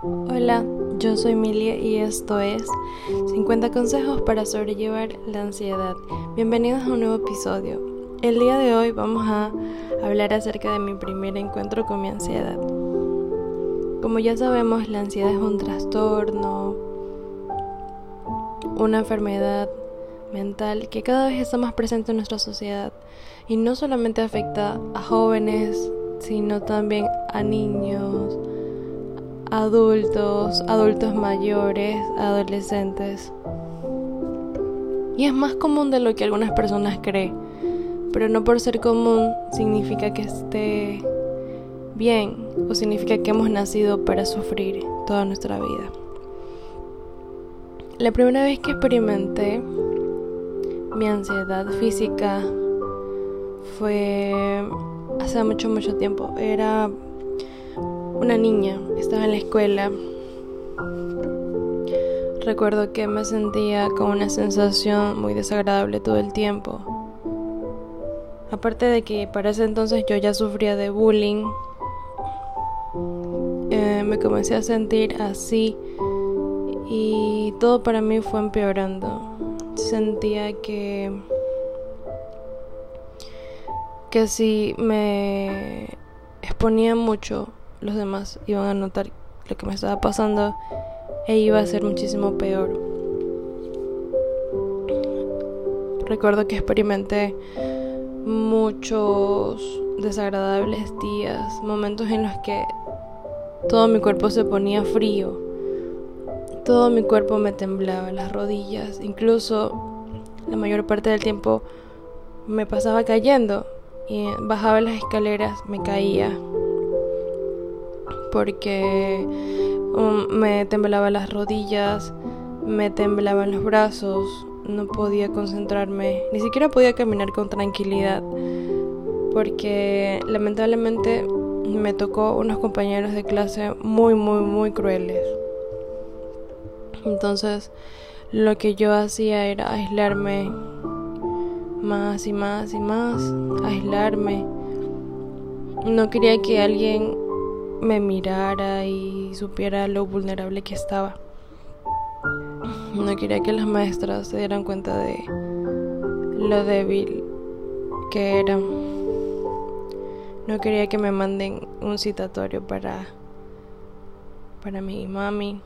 Hola, yo soy Milia y esto es 50 consejos para sobrellevar la ansiedad. Bienvenidos a un nuevo episodio. El día de hoy vamos a hablar acerca de mi primer encuentro con mi ansiedad. Como ya sabemos, la ansiedad es un trastorno, una enfermedad mental que cada vez está más presente en nuestra sociedad y no solamente afecta a jóvenes, sino también a niños, adultos, adultos mayores, adolescentes. Y es más común de lo que algunas personas creen, pero no por ser común significa que esté bien o significa que hemos nacido para sufrir toda nuestra vida. La primera vez que experimenté mi ansiedad física fue hace mucho, mucho tiempo. Era una niña, estaba en la escuela. Recuerdo que me sentía con una sensación muy desagradable todo el tiempo. Aparte de que para ese entonces yo ya sufría de bullying, eh, me comencé a sentir así y todo para mí fue empeorando. Sentía que que si me exponía mucho, los demás iban a notar lo que me estaba pasando e iba a ser muchísimo peor. Recuerdo que experimenté muchos desagradables días, momentos en los que todo mi cuerpo se ponía frío, todo mi cuerpo me temblaba, las rodillas, incluso la mayor parte del tiempo me pasaba cayendo y bajaba las escaleras, me caía porque um, me temblaban las rodillas, me temblaban los brazos, no podía concentrarme, ni siquiera podía caminar con tranquilidad porque lamentablemente me tocó unos compañeros de clase muy muy muy crueles. Entonces lo que yo hacía era aislarme más y más y más, aislarme. No quería que alguien me mirara y supiera lo vulnerable que estaba. No quería que las maestras se dieran cuenta de lo débil que era. No quería que me manden un citatorio para para mi mami.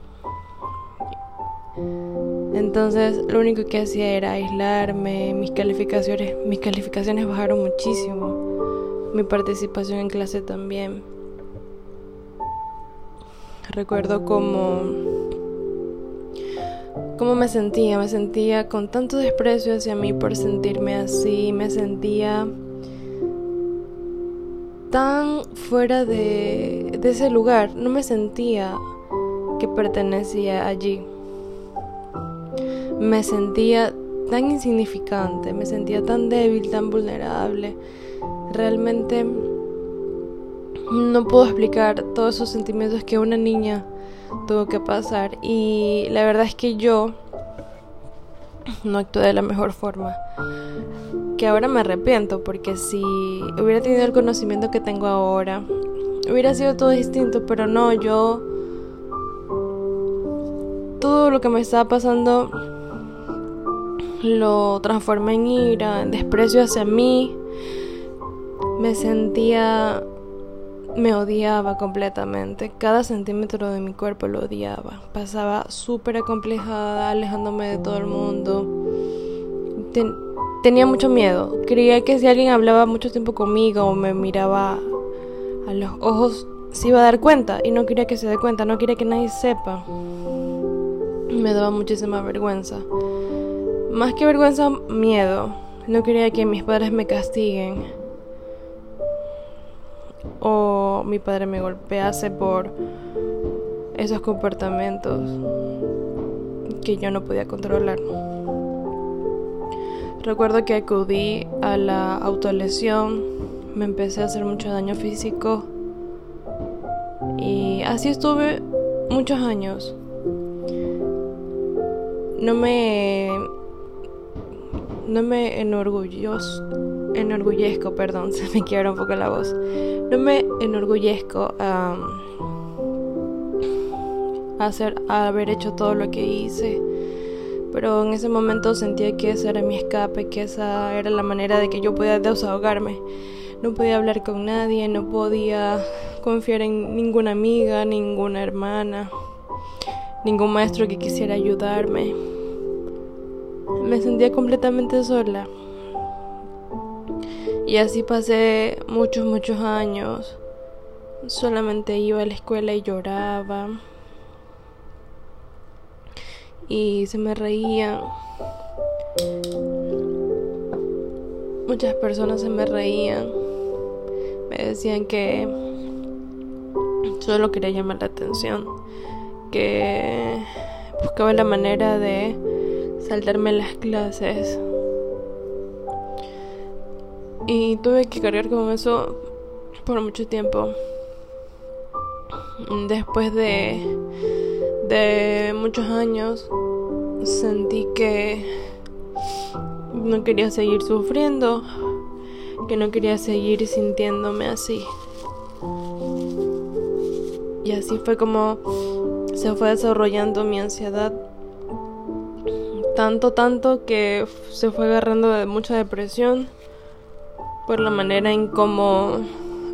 Entonces lo único que hacía era aislarme, mis calificaciones, mis calificaciones bajaron muchísimo, mi participación en clase también. Recuerdo cómo, cómo me sentía, me sentía con tanto desprecio hacia mí por sentirme así, me sentía tan fuera de, de ese lugar, no me sentía que pertenecía allí me sentía tan insignificante, me sentía tan débil, tan vulnerable. Realmente no puedo explicar todos esos sentimientos que una niña tuvo que pasar y la verdad es que yo no actué de la mejor forma. Que ahora me arrepiento porque si hubiera tenido el conocimiento que tengo ahora, hubiera sido todo distinto, pero no, yo todo lo que me estaba pasando lo transformé en ira, en desprecio hacia mí. Me sentía, me odiaba completamente. Cada centímetro de mi cuerpo lo odiaba. Pasaba súper acomplejada, alejándome de todo el mundo. tenía mucho miedo. Creía que si alguien hablaba mucho tiempo conmigo o me miraba a los ojos, se iba a dar cuenta. Y no quería que se dé cuenta, no quería que nadie sepa. Me daba muchísima vergüenza. Más que vergüenza, miedo. No quería que mis padres me castiguen. O mi padre me golpease por esos comportamientos que yo no podía controlar. Recuerdo que acudí a la autolesión, me empecé a hacer mucho daño físico y así estuve muchos años. No me no me perdón, se me quiebra un poco la voz. No me enorgullezco hacer, haber hecho todo lo que hice. Pero en ese momento sentía que ese era mi escape, que esa era la manera de que yo podía desahogarme. No podía hablar con nadie, no podía confiar en ninguna amiga, ninguna hermana, ningún maestro que quisiera ayudarme. Me sentía completamente sola. Y así pasé muchos, muchos años. Solamente iba a la escuela y lloraba. Y se me reían. Muchas personas se me reían. Me decían que solo quería llamar la atención. Que buscaba la manera de saltarme las clases. Y tuve que cargar con eso por mucho tiempo. Después de, de muchos años, sentí que no quería seguir sufriendo, que no quería seguir sintiéndome así. Y así fue como se fue desarrollando mi ansiedad. Tanto, tanto que se fue agarrando de mucha depresión por la manera en cómo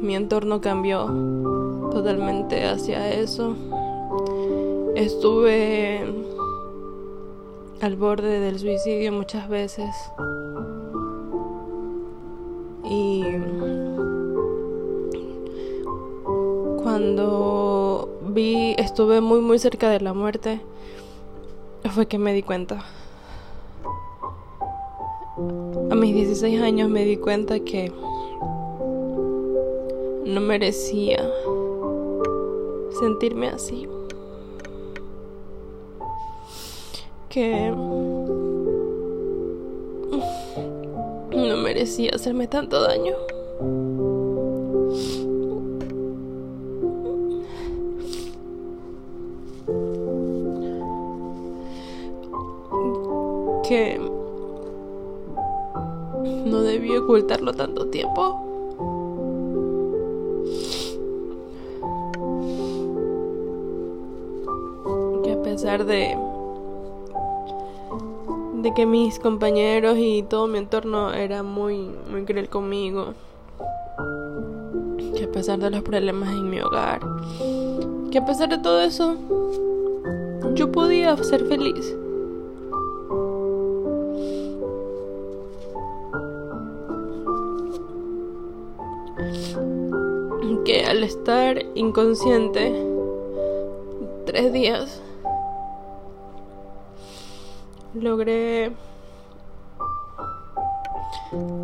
mi entorno cambió totalmente hacia eso. Estuve al borde del suicidio muchas veces. Y cuando vi, estuve muy muy cerca de la muerte, fue que me di cuenta. A mis 16 años me di cuenta que no merecía sentirme así. Que no merecía hacerme tanto daño. Que ocultarlo tanto tiempo. Que a pesar de de que mis compañeros y todo mi entorno era muy muy cruel conmigo. Que a pesar de los problemas en mi hogar, que a pesar de todo eso yo podía ser feliz. Al estar inconsciente tres días logré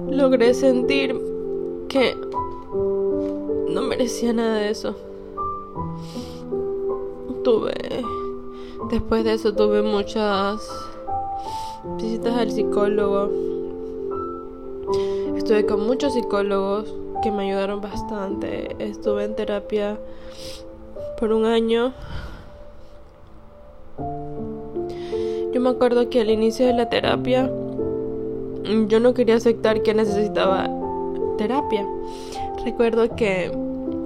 logré sentir que no merecía nada de eso. Tuve después de eso tuve muchas visitas al psicólogo. Estuve con muchos psicólogos que me ayudaron bastante. Estuve en terapia por un año. Yo me acuerdo que al inicio de la terapia yo no quería aceptar que necesitaba terapia. Recuerdo que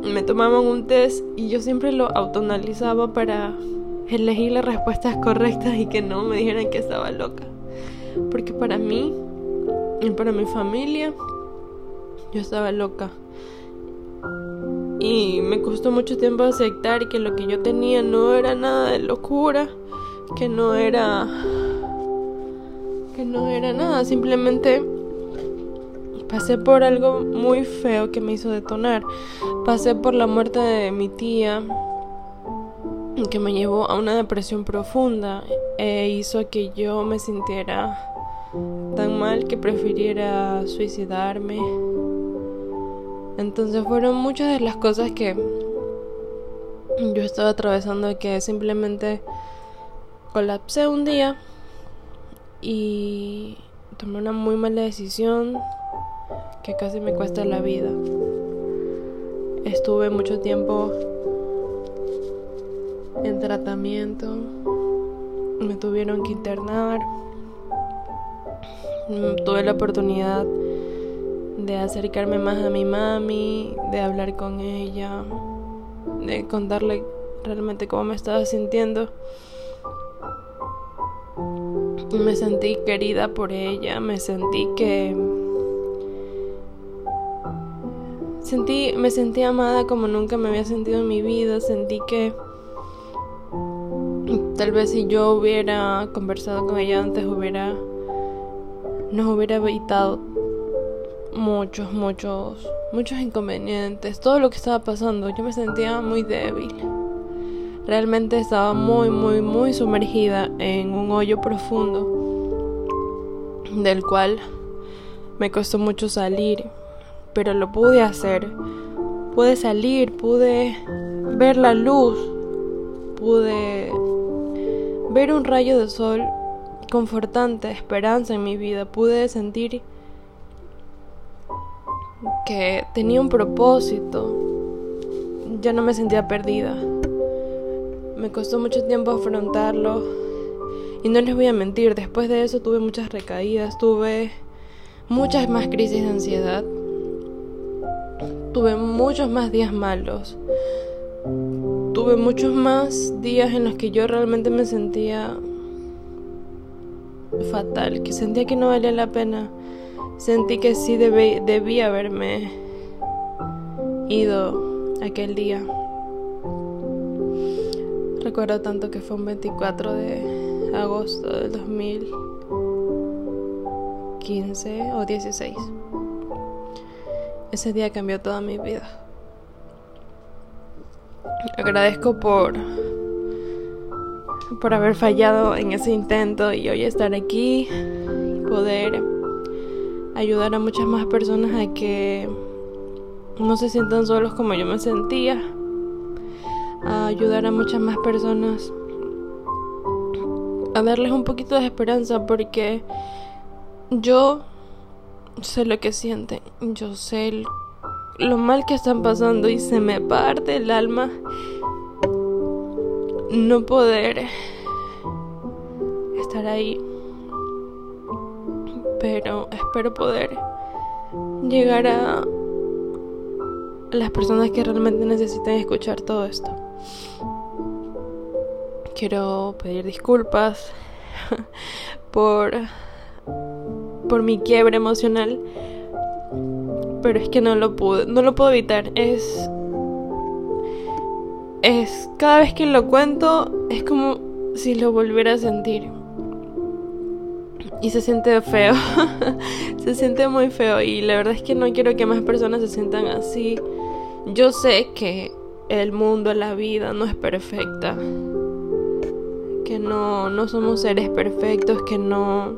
me tomaban un test y yo siempre lo autoanalizaba para elegir las respuestas correctas y que no me dijeran que estaba loca. Porque para mí y para mi familia yo estaba loca. Y me costó mucho tiempo aceptar que lo que yo tenía no era nada de locura, que no era que no era nada, simplemente pasé por algo muy feo que me hizo detonar. Pasé por la muerte de mi tía que me llevó a una depresión profunda e hizo que yo me sintiera tan mal que prefiriera suicidarme. Entonces fueron muchas de las cosas que yo estaba atravesando que simplemente colapsé un día y tomé una muy mala decisión que casi me cuesta la vida. Estuve mucho tiempo en tratamiento, me tuvieron que internar, tuve la oportunidad de acercarme más a mi mami, de hablar con ella, de contarle realmente cómo me estaba sintiendo. Me sentí querida por ella, me sentí que sentí me sentí amada como nunca me había sentido en mi vida, sentí que tal vez si yo hubiera conversado con ella antes hubiera nos hubiera evitado muchos, muchos, muchos inconvenientes, todo lo que estaba pasando. Yo me sentía muy débil. Realmente estaba muy, muy, muy sumergida en un hoyo profundo del cual me costó mucho salir, pero lo pude hacer. Pude salir, pude ver la luz, pude ver un rayo de sol confortante, esperanza en mi vida, pude sentir que tenía un propósito, ya no me sentía perdida. Me costó mucho tiempo afrontarlo y no les voy a mentir, después de eso tuve muchas recaídas, tuve muchas más crisis de ansiedad, tuve muchos más días malos, tuve muchos más días en los que yo realmente me sentía fatal, que sentía que no valía la pena. Sentí que sí debí, haberme ido aquel día. Recuerdo tanto que fue un 24 de agosto del 2015 o 16. Ese día cambió toda mi vida. Agradezco por por haber fallado en ese intento y hoy estar aquí y poder ayudar a muchas más personas a que no se sientan solos como yo me sentía, a ayudar a muchas más personas a darles un poquito de esperanza porque yo sé lo que sienten, yo sé lo mal que están pasando y se me parte el alma no poder estar ahí. Pero espero poder llegar a las personas que realmente necesitan escuchar todo esto. Quiero pedir disculpas por por mi quiebre emocional, pero es que no lo pude, no lo puedo evitar. Es es cada vez que lo cuento es como si lo volviera a sentir. Y se siente feo. se siente muy feo y la verdad es que no quiero que más personas se sientan así. Yo sé que el mundo, la vida no es perfecta. Que no no somos seres perfectos, que no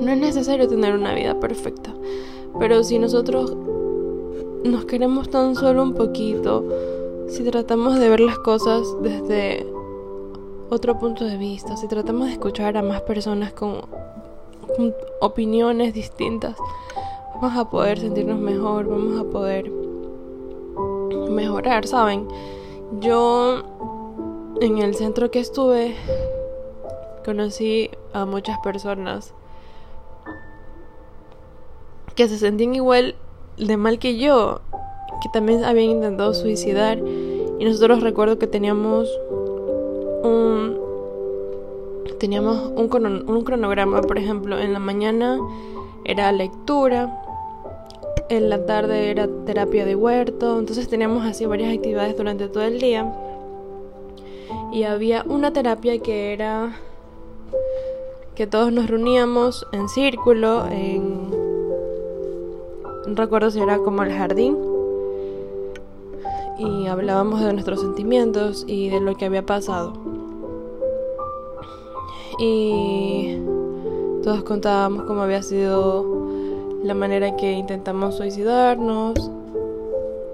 no es necesario tener una vida perfecta. Pero si nosotros nos queremos tan solo un poquito, si tratamos de ver las cosas desde otro punto de vista, si tratamos de escuchar a más personas con, opiniones distintas, vamos a poder sentirnos mejor, vamos a poder mejorar, ¿saben? Yo en el centro que estuve conocí a muchas personas que se sentían igual de mal que yo que también habían intentado suicidar y nosotros recuerdo que teníamos un teníamos un, un cronograma, por ejemplo, en la mañana era lectura, en la tarde era terapia de huerto, entonces teníamos así varias actividades durante todo el día. Y había una terapia que era que todos nos reuníamos en círculo, en no recuerdo si era como el jardín y hablábamos de nuestros sentimientos y de lo que había pasado. Y todos contábamos cómo había sido la manera que intentamos suicidarnos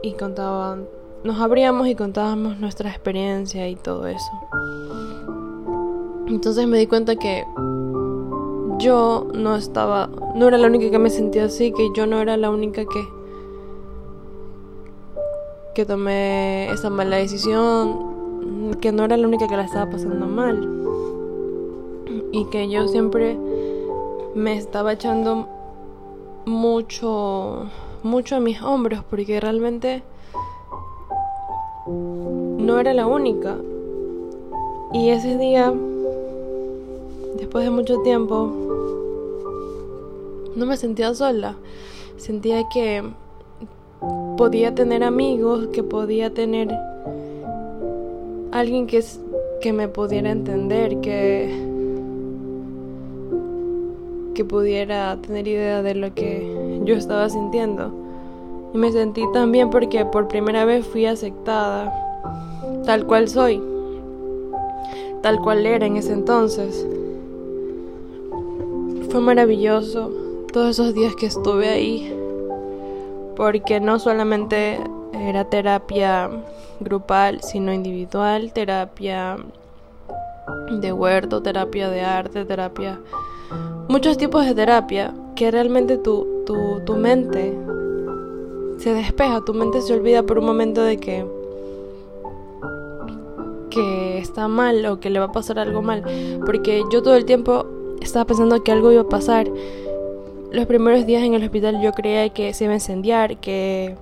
y contaban, nos abríamos y contábamos nuestra experiencia y todo eso. Entonces me di cuenta que yo no estaba, no era la única que me sentía así, que yo no era la única que que tomé esa mala decisión, que no era la única que la estaba pasando mal. Y que yo siempre me estaba echando mucho, mucho a mis hombros, porque realmente no era la única. Y ese día, después de mucho tiempo, no me sentía sola. Sentía que podía tener amigos, que podía tener alguien que, que me pudiera entender, que, que pudiera tener idea de lo que yo estaba sintiendo. Y me sentí tan bien porque por primera vez fui aceptada, tal cual soy, tal cual era en ese entonces. Fue maravilloso todos esos días que estuve ahí, porque no solamente era terapia grupal, sino individual, terapia de huerto, terapia de arte, terapia... Muchos tipos de terapia que realmente tu, tu, tu mente se despeja, tu mente se olvida por un momento de que que está mal o que le va a pasar algo mal, porque yo todo el tiempo estaba pensando que algo iba a pasar. Los primeros días en el hospital yo creía que se iba a incendiar, que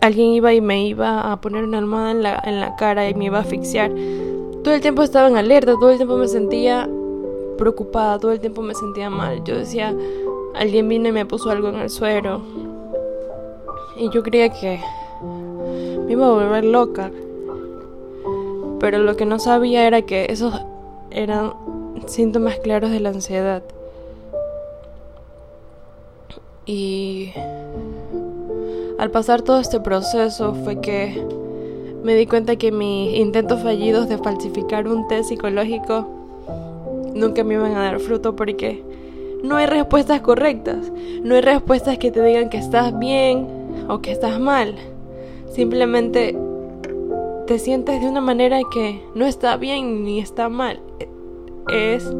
alguien iba y me iba a poner una almohada en la, en la cara y me iba a asfixiar. Todo el tiempo estaba en alerta, todo el tiempo me sentía preocupada, todo el tiempo me sentía mal. Yo decía, alguien vino y me puso algo en el suero. Y yo creía que me iba a volver loca. Pero lo que no sabía era que esos eran síntomas claros de la ansiedad. Y al pasar todo este proceso fue que me di cuenta que mis intentos fallidos de falsificar un test psicológico nunca me iban a dar fruto porque no hay respuestas correctas, no hay respuestas que te digan que estás bien o que estás mal. Simplemente te sientes de una manera que no está bien ni está mal. Es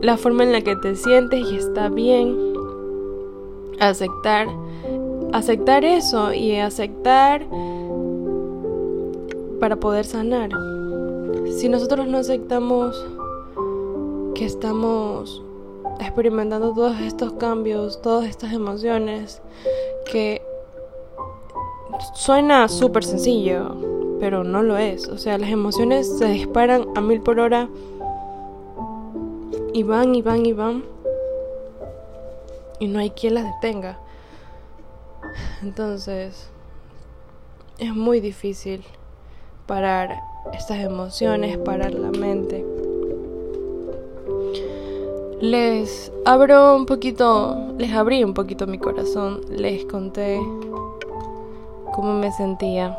la forma en la que te sientes y está bien aceptar aceptar eso y aceptar para poder sanar. Si nosotros no aceptamos que estamos experimentando todos estos cambios, todas estas emociones, que suena súper sencillo, pero no lo es. O sea, las emociones se disparan a mil por hora y van y van y van y no hay quien las detenga. Entonces, es muy difícil parar estas emociones, parar la mente. Les abro un poquito, les abrí un poquito mi corazón, les conté cómo me sentía.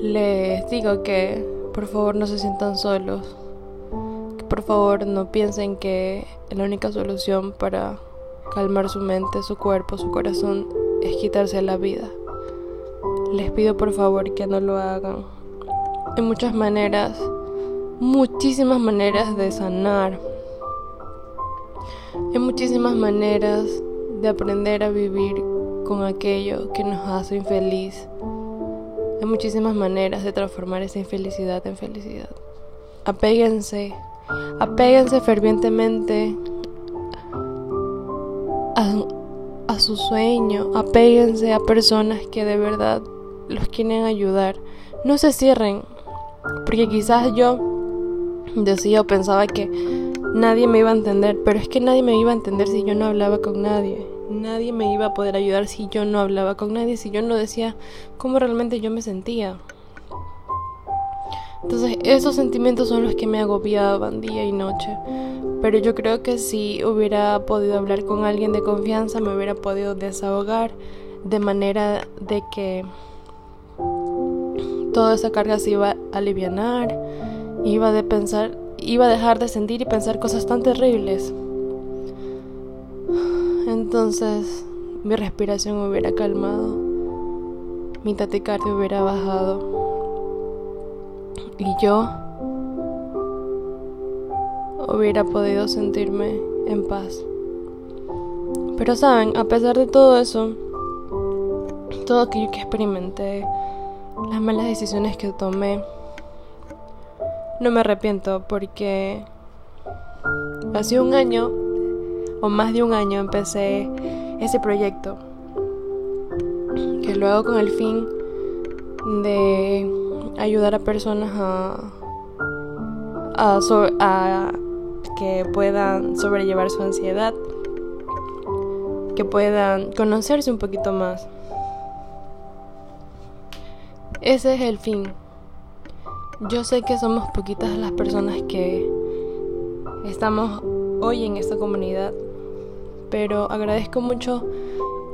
Les digo que por favor no se sientan solos, que por favor no piensen que la única solución para calmar su mente, su cuerpo, su corazón, es quitarse la vida. Les pido por favor que no lo hagan. Hay muchas maneras, muchísimas maneras de sanar. Hay muchísimas maneras de aprender a vivir con aquello que nos hace infeliz. Hay muchísimas maneras de transformar esa infelicidad en felicidad. Apéguense, apéguense fervientemente a, su sueño, apéguense a personas que de verdad los quieren ayudar. No se cierren, porque quizás yo decía o pensaba que nadie me iba a entender, pero es que nadie me iba a entender si yo no hablaba con nadie. Nadie me iba a poder ayudar si yo no hablaba con nadie, si yo no decía cómo realmente yo me sentía. Entonces esos sentimientos son los que me agobiaban día y noche. Pero yo creo que si hubiera podido hablar con alguien de confianza, me hubiera podido desahogar de manera de que toda esa carga se iba a aliviar, iba de pensar, iba a dejar de sentir y pensar cosas tan terribles. Entonces mi respiración hubiera calmado, mi taquicardia hubiera bajado y yo hubiera podido sentirme en paz. Pero saben, a pesar de todo eso, todo aquello que experimenté, las malas decisiones que tomé, no me arrepiento porque hace un año o más de un año empecé ese proyecto que luego con el fin de ayudar a personas a, a, a que puedan sobrellevar su ansiedad, que puedan conocerse un poquito más. Ese es el fin. Yo sé que somos poquitas las personas que estamos hoy en esta comunidad, pero agradezco mucho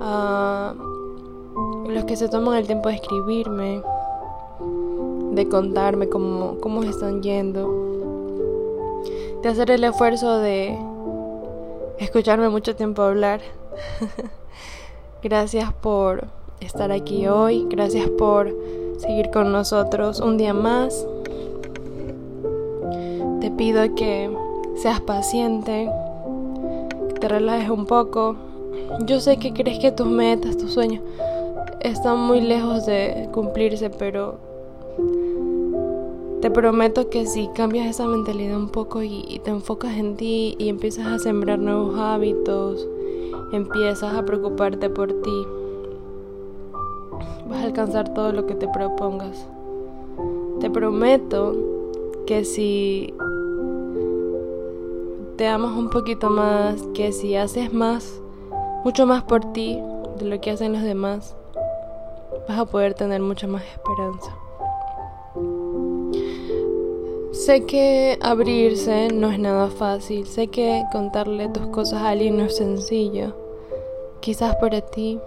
a los que se toman el tiempo de escribirme, de contarme cómo, cómo están yendo, de hacer el esfuerzo de escucharme mucho tiempo hablar. gracias por estar aquí hoy, gracias por seguir con nosotros un día más. Te pido que seas paciente, que te relajes un poco. Yo sé que crees que tus metas, tus sueños están muy lejos de cumplirse, pero te prometo que si cambias esa mentalidad un poco y, te enfocas en ti y empiezas a sembrar nuevos hábitos, empiezas a preocuparte por ti, vas a alcanzar todo lo que te propongas. Te prometo que si te amas un poquito más, que si haces más, mucho más por ti de lo que hacen los demás, vas a poder tener mucha más esperanza. Sé que abrirse no es nada fácil, sé que contarle tus cosas a alguien no es sencillo. Quizás para ti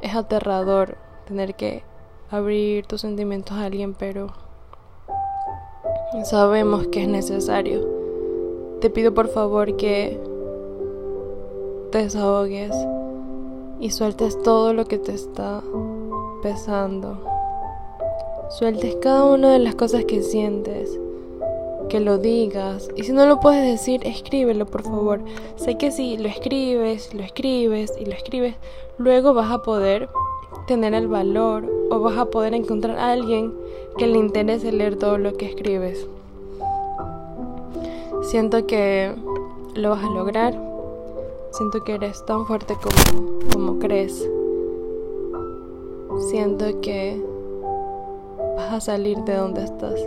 es aterrador tener que abrir tus sentimientos a alguien, pero sabemos que es necesario. Te pido por favor que te desahogues y sueltes todo lo que te está pesando. Sueltes cada una de las cosas que sientes que lo digas. Y si no lo puedes decir, escríbelo, por favor. Sé que si lo escribes, lo escribes y lo escribes, luego vas a poder tener el valor o vas a poder encontrar a alguien que le interese leer todo lo que escribes. Siento que lo vas a lograr. Siento que eres tan fuerte como, como crees. Siento que vas a salir de donde estás.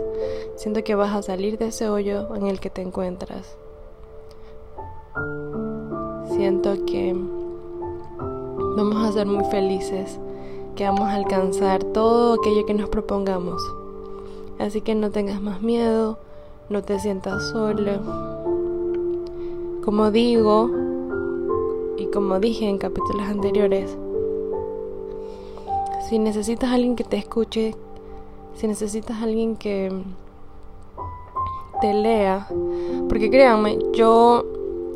Siento que vas a salir de ese hoyo en el que te encuentras. Siento que vamos a ser muy felices, que vamos a alcanzar todo aquello que nos propongamos. Así que no tengas más miedo, no te sientas solo. Como digo, y como dije en capítulos anteriores, si necesitas alguien que te escuche, si necesitas alguien que te lea, porque créanme, yo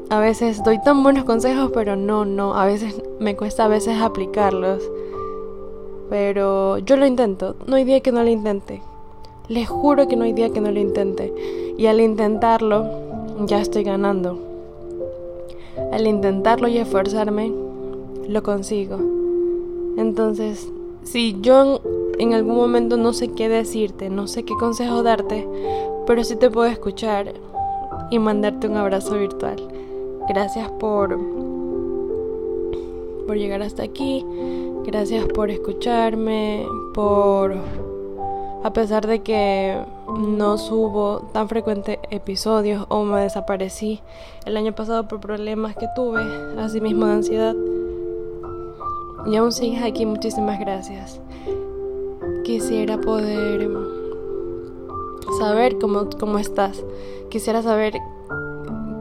a veces doy tan buenos consejos, pero no, no, a veces me cuesta a veces aplicarlos. Pero yo lo intento, no hay día que no lo intente. Les juro que no hay día que no lo intente. Y al intentarlo, ya estoy ganando. Al intentarlo y esforzarme, lo consigo. Entonces, si yo en algún momento no sé qué decirte, no sé qué consejo darte, pero sí te puedo escuchar y mandarte un abrazo virtual. Gracias por por llegar hasta aquí. Gracias por escucharme, por a pesar de que no subo tan frecuentes episodios o me desaparecí el año pasado por problemas que tuve, así mismo de ansiedad. Y aún sigues aquí, muchísimas gracias quisiera poder saber cómo, cómo estás. Quisiera saber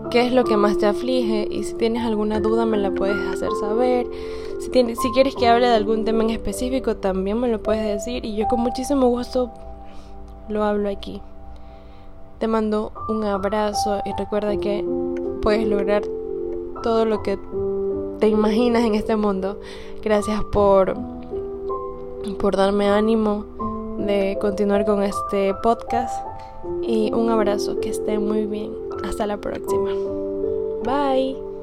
qué es lo que más te aflige y si tienes alguna duda me la puedes hacer saber. Si, quieres que hable de algún tema en específico también me lo puedes decir y yo con muchísimo gusto lo hablo aquí. Te mando un abrazo y recuerda que puedes lograr todo lo que te imaginas en este mundo. Gracias por por darme ánimo de continuar con este podcast y un abrazo, que esté muy bien. Hasta la próxima. Bye.